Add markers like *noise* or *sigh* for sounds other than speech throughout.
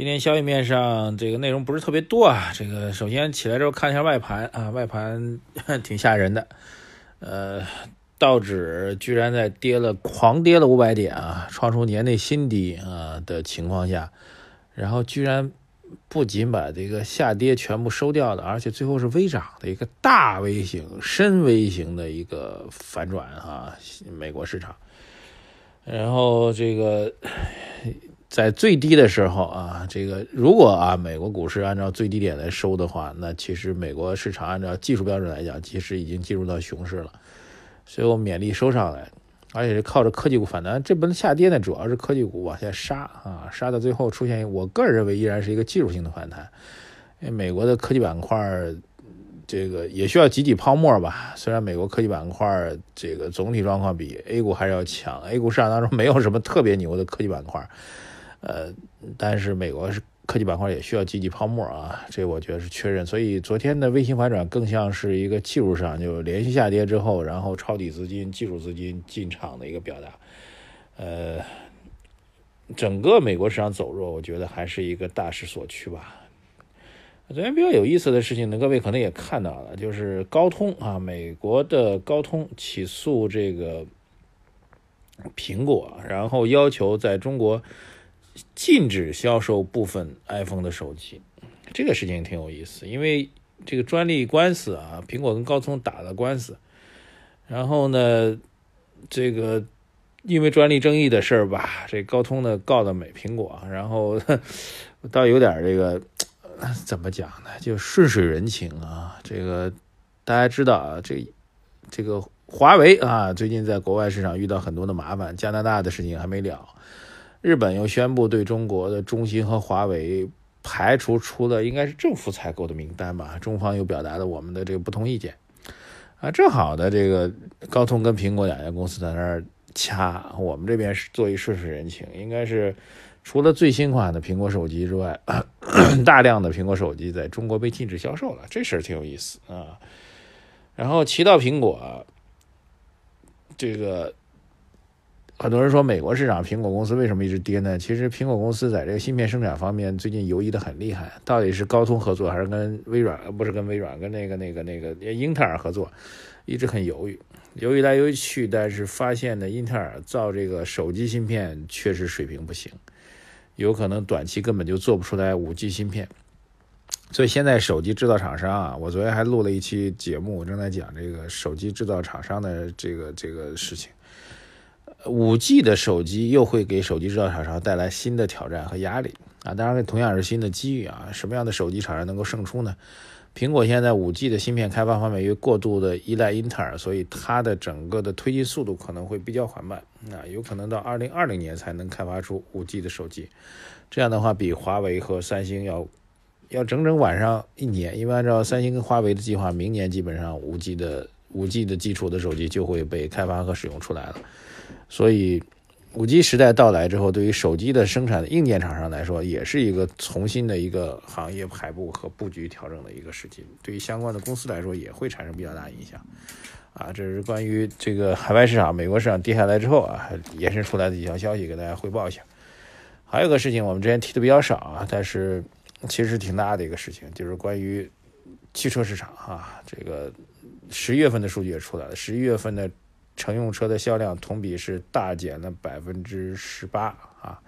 今天消息面上这个内容不是特别多啊。这个首先起来之后看一下外盘啊，外盘 *laughs* 挺吓人的。呃，道指居然在跌了狂跌了五百点啊，创出年内新低啊的情况下，然后居然不仅把这个下跌全部收掉了，而且最后是微涨的一个大 V 型、深 V 型的一个反转啊，美国市场。然后这个。在最低的时候啊，这个如果啊美国股市按照最低点来收的话，那其实美国市场按照技术标准来讲，其实已经进入到熊市了。所以我勉力收上来，而且是靠着科技股反弹。这轮下跌呢，主要是科技股往下杀啊，杀到最后出现，我个人认为依然是一个技术性的反弹。因为美国的科技板块这个也需要挤挤泡沫吧。虽然美国科技板块这个总体状况比 A 股还是要强，A 股市场当中没有什么特别牛的科技板块。呃，但是美国是科技板块也需要积极泡沫啊，这我觉得是确认。所以昨天的微型反转更像是一个技术上就连续下跌之后，然后抄底资金、技术资金进场的一个表达。呃，整个美国市场走弱，我觉得还是一个大势所趋吧。昨天比较有意思的事情呢，各位可能也看到了，就是高通啊，美国的高通起诉这个苹果，然后要求在中国。禁止销售部分 iPhone 的手机，这个事情挺有意思，因为这个专利官司啊，苹果跟高通打了官司，然后呢，这个因为专利争议的事儿吧，这高通呢告的美苹果，然后 *laughs* 倒有点这个怎么讲呢，就顺水人情啊。这个大家知道啊，这这个华为啊，最近在国外市场遇到很多的麻烦，加拿大的事情还没了。日本又宣布对中国的中兴和华为排除出了应该是政府采购的名单吧？中方又表达了我们的这个不同意见啊。正好的这个高通跟苹果两家公司在那儿掐，我们这边是做一顺水人情，应该是除了最新款的苹果手机之外，*clears throat* 大量的苹果手机在中国被禁止销售了，这事儿挺有意思啊。然后提到苹果，这个。很多人说美国市场苹果公司为什么一直跌呢？其实苹果公司在这个芯片生产方面最近犹豫的很厉害，到底是高通合作还是跟微软？不是跟微软，跟那个那个那个英特尔合作，一直很犹豫，犹豫来犹豫去，但是发现呢，英特尔造这个手机芯片确实水平不行，有可能短期根本就做不出来五 G 芯片。所以现在手机制造厂商啊，我昨天还录了一期节目，我正在讲这个手机制造厂商的这个这个事情。五 G 的手机又会给手机制造厂商带来新的挑战和压力啊！当然，同样是新的机遇啊！什么样的手机厂商能够胜出呢？苹果现在五 G 的芯片开发方面，因为过度的依赖英特尔，所以它的整个的推进速度可能会比较缓慢啊，有可能到二零二零年才能开发出五 G 的手机。这样的话，比华为和三星要要整整晚上一年，因为按照三星跟华为的计划，明年基本上五 G 的五 G 的基础的手机就会被开发和使用出来了。所以，五 G 时代到来之后，对于手机的生产硬件厂商来说，也是一个重新的一个行业排布和布局调整的一个时期。对于相关的公司来说，也会产生比较大影响。啊，这是关于这个海外市场、美国市场跌下来之后啊，延伸出来的几条消息，给大家汇报一下。还有个事情，我们之前提的比较少啊，但是其实挺大的一个事情，就是关于汽车市场啊，这个十一月份的数据也出来了，十一月份的。乘用车的销量同比是大减了百分之十八啊，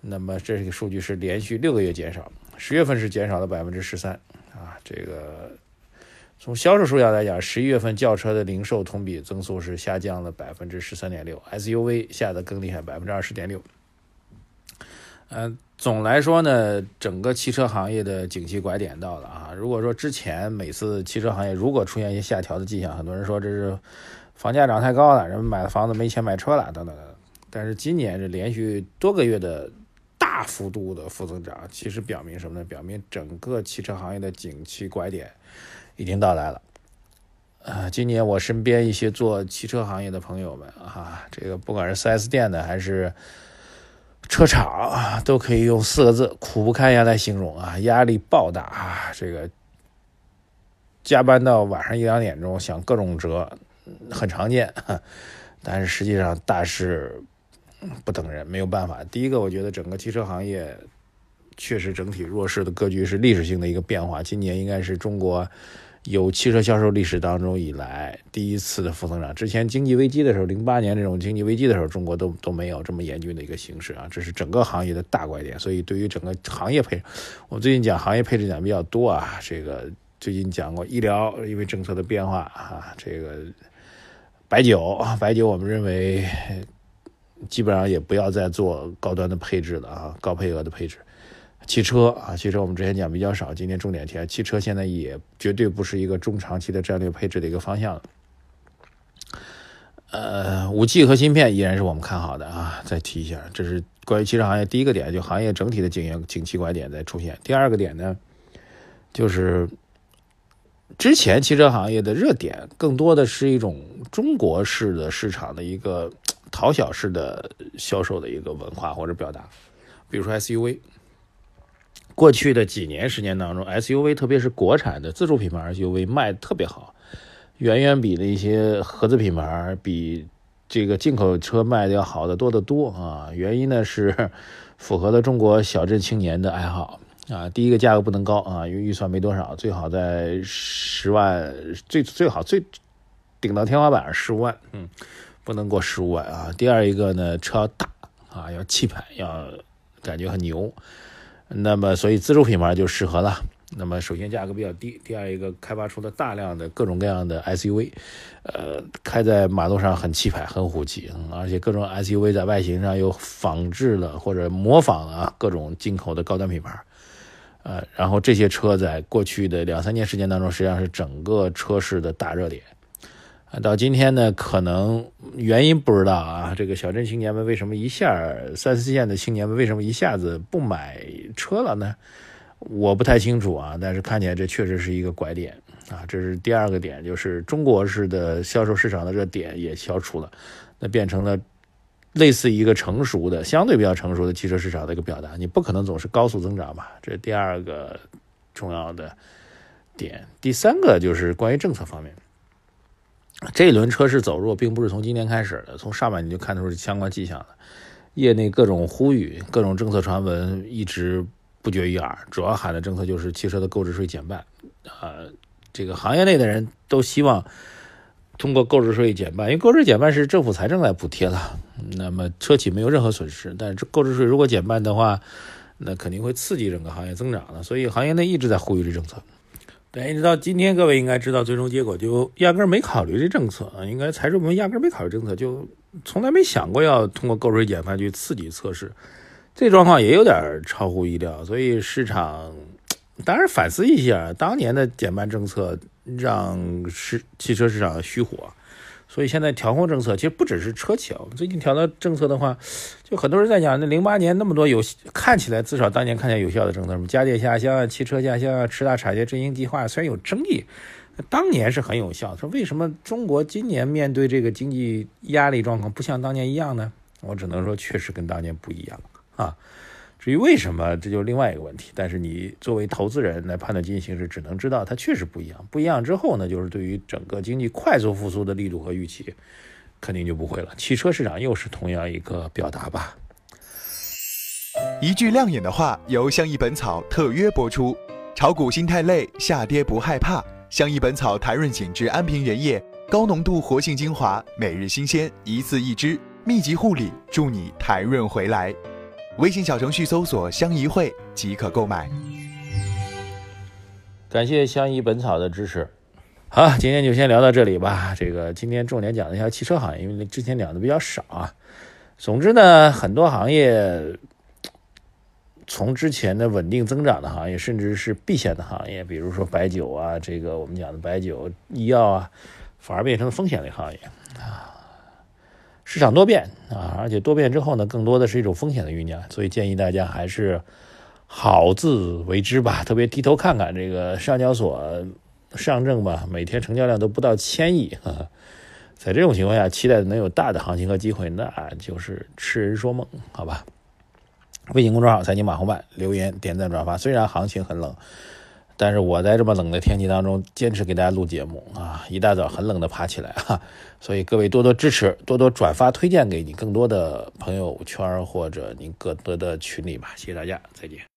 那么这个数据是连续六个月减少，十月份是减少了百分之十三啊。这个从销售数量来讲，十一月份轿车的零售同比增速是下降了百分之十三点六，SUV 下的更厉害，百分之二十点六。嗯，总来说呢，整个汽车行业的景气拐点到了啊。如果说之前每次汽车行业如果出现一些下调的迹象，很多人说这是。房价涨太高了，人们买了房子没钱买车了，等等等。但是今年是连续多个月的大幅度的负增长，其实表明什么呢？表明整个汽车行业的景气拐点已经到来了。啊，今年我身边一些做汽车行业的朋友们啊，这个不管是 4S 店的还是车厂，都可以用四个字“苦不堪言”来形容啊，压力爆大啊，这个加班到晚上一两点钟，想各种辙，很常见。*laughs* 但是实际上大势不等人，没有办法。第一个，我觉得整个汽车行业确实整体弱势的格局是历史性的一个变化，今年应该是中国。有汽车销售历史当中以来第一次的负增长。之前经济危机的时候，零八年这种经济危机的时候，中国都都没有这么严峻的一个形势啊。这是整个行业的大拐点。所以对于整个行业配，我最近讲行业配置讲比较多啊。这个最近讲过医疗，因为政策的变化啊。这个白酒，白酒我们认为基本上也不要再做高端的配置了啊，高配额的配置。汽车啊，汽车我们之前讲比较少，今天重点提。汽车现在也绝对不是一个中长期的战略配置的一个方向。呃，五 G 和芯片依然是我们看好的啊。再提一下，这是关于汽车行业第一个点，就行业整体的景景气拐点在出现。第二个点呢，就是之前汽车行业的热点更多的是一种中国式的市场的一个讨小式的销售的一个文化或者表达，比如说 SUV。过去的几年时间当中，SUV 特别是国产的自主品牌 SUV 卖的特别好，远远比那些合资品牌比这个进口车卖的要好的多得多啊。原因呢是符合了中国小镇青年的爱好啊。第一个价格不能高啊，因为预算没多少，最好在十万，最最好最顶到天花板十五万，嗯，不能过十五万啊。第二一个呢，车要大啊，要气派，要感觉很牛。那么，所以自主品牌就适合了。那么，首先价格比较低，第二一个开发出了大量的各种各样的 SUV，呃，开在马路上很气派、很虎气，而且各种 SUV 在外形上又仿制了或者模仿了各种进口的高端品牌，呃，然后这些车在过去的两三年时间当中，实际上是整个车市的大热点。到今天呢，可能原因不知道啊。这个小镇青年们为什么一下三四线的青年们为什么一下子不买车了呢？我不太清楚啊。但是看起来这确实是一个拐点啊。这是第二个点，就是中国式的销售市场的热点也消除了，那变成了类似一个成熟的、相对比较成熟的汽车市场的一个表达。你不可能总是高速增长吧？这是第二个重要的点。第三个就是关于政策方面。这一轮车市走弱，并不是从今年开始的，从上半年就看出是相关迹象了。业内各种呼吁，各种政策传闻一直不绝于耳，主要喊的政策就是汽车的购置税减半。呃，这个行业内的人都希望通过购置税减半，因为购置税减半是政府财政来补贴了，那么车企没有任何损失。但是购置税如果减半的话，那肯定会刺激整个行业增长的，所以行业内一直在呼吁这政策。但一直到今天，各位应该知道，最终结果就压根儿没考虑这政策啊。应该财政部门压根儿没考虑政策，就从来没想过要通过购置税减半去刺激测试。这状况也有点超乎意料，所以市场当然反思一下，当年的减半政策让市汽车市场虚火。所以现在调控政策其实不只是车企啊，最近调的政策的话，就很多人在讲，那零八年那么多有看起来至少当年看起来有效的政策，什么家电下乡啊、汽车下乡啊、十大产业振兴计划，虽然有争议，当年是很有效。说为什么中国今年面对这个经济压力状况不像当年一样呢？我只能说确实跟当年不一样啊。至于为什么，这就是另外一个问题。但是你作为投资人来判断经济形势，只能知道它确实不一样。不一样之后呢，就是对于整个经济快速复苏的力度和预期，肯定就不会了。汽车市场又是同样一个表达吧。一句亮眼的话，由相宜本草特约播出。炒股心太累，下跌不害怕。相宜本草台润紧致安瓶原液，高浓度活性精华，每日新鲜，一次一支，密集护理，助你台润回来。微信小程序搜索“相宜会”即可购买。感谢相宜本草的支持。好，今天就先聊到这里吧。这个今天重点讲一下汽车行业，因为之前讲的比较少啊。总之呢，很多行业从之前的稳定增长的行业，甚至是避险的行业，比如说白酒啊，这个我们讲的白酒、医药啊，反而变成了风险类行业啊。市场多变啊，而且多变之后呢，更多的是一种风险的酝酿，所以建议大家还是好自为之吧。特别低头看看这个上交所、上证吧，每天成交量都不到千亿，在这种情况下，期待能有大的行情和机会，那就是痴人说梦，好吧？微信公众号“财经马红漫”留言、点赞、转发。虽然行情很冷。但是我在这么冷的天气当中坚持给大家录节目啊，一大早很冷的爬起来哈，*laughs* 所以各位多多支持，多多转发推荐给你更多的朋友圈或者您各多的群里吧，谢谢大家，再见。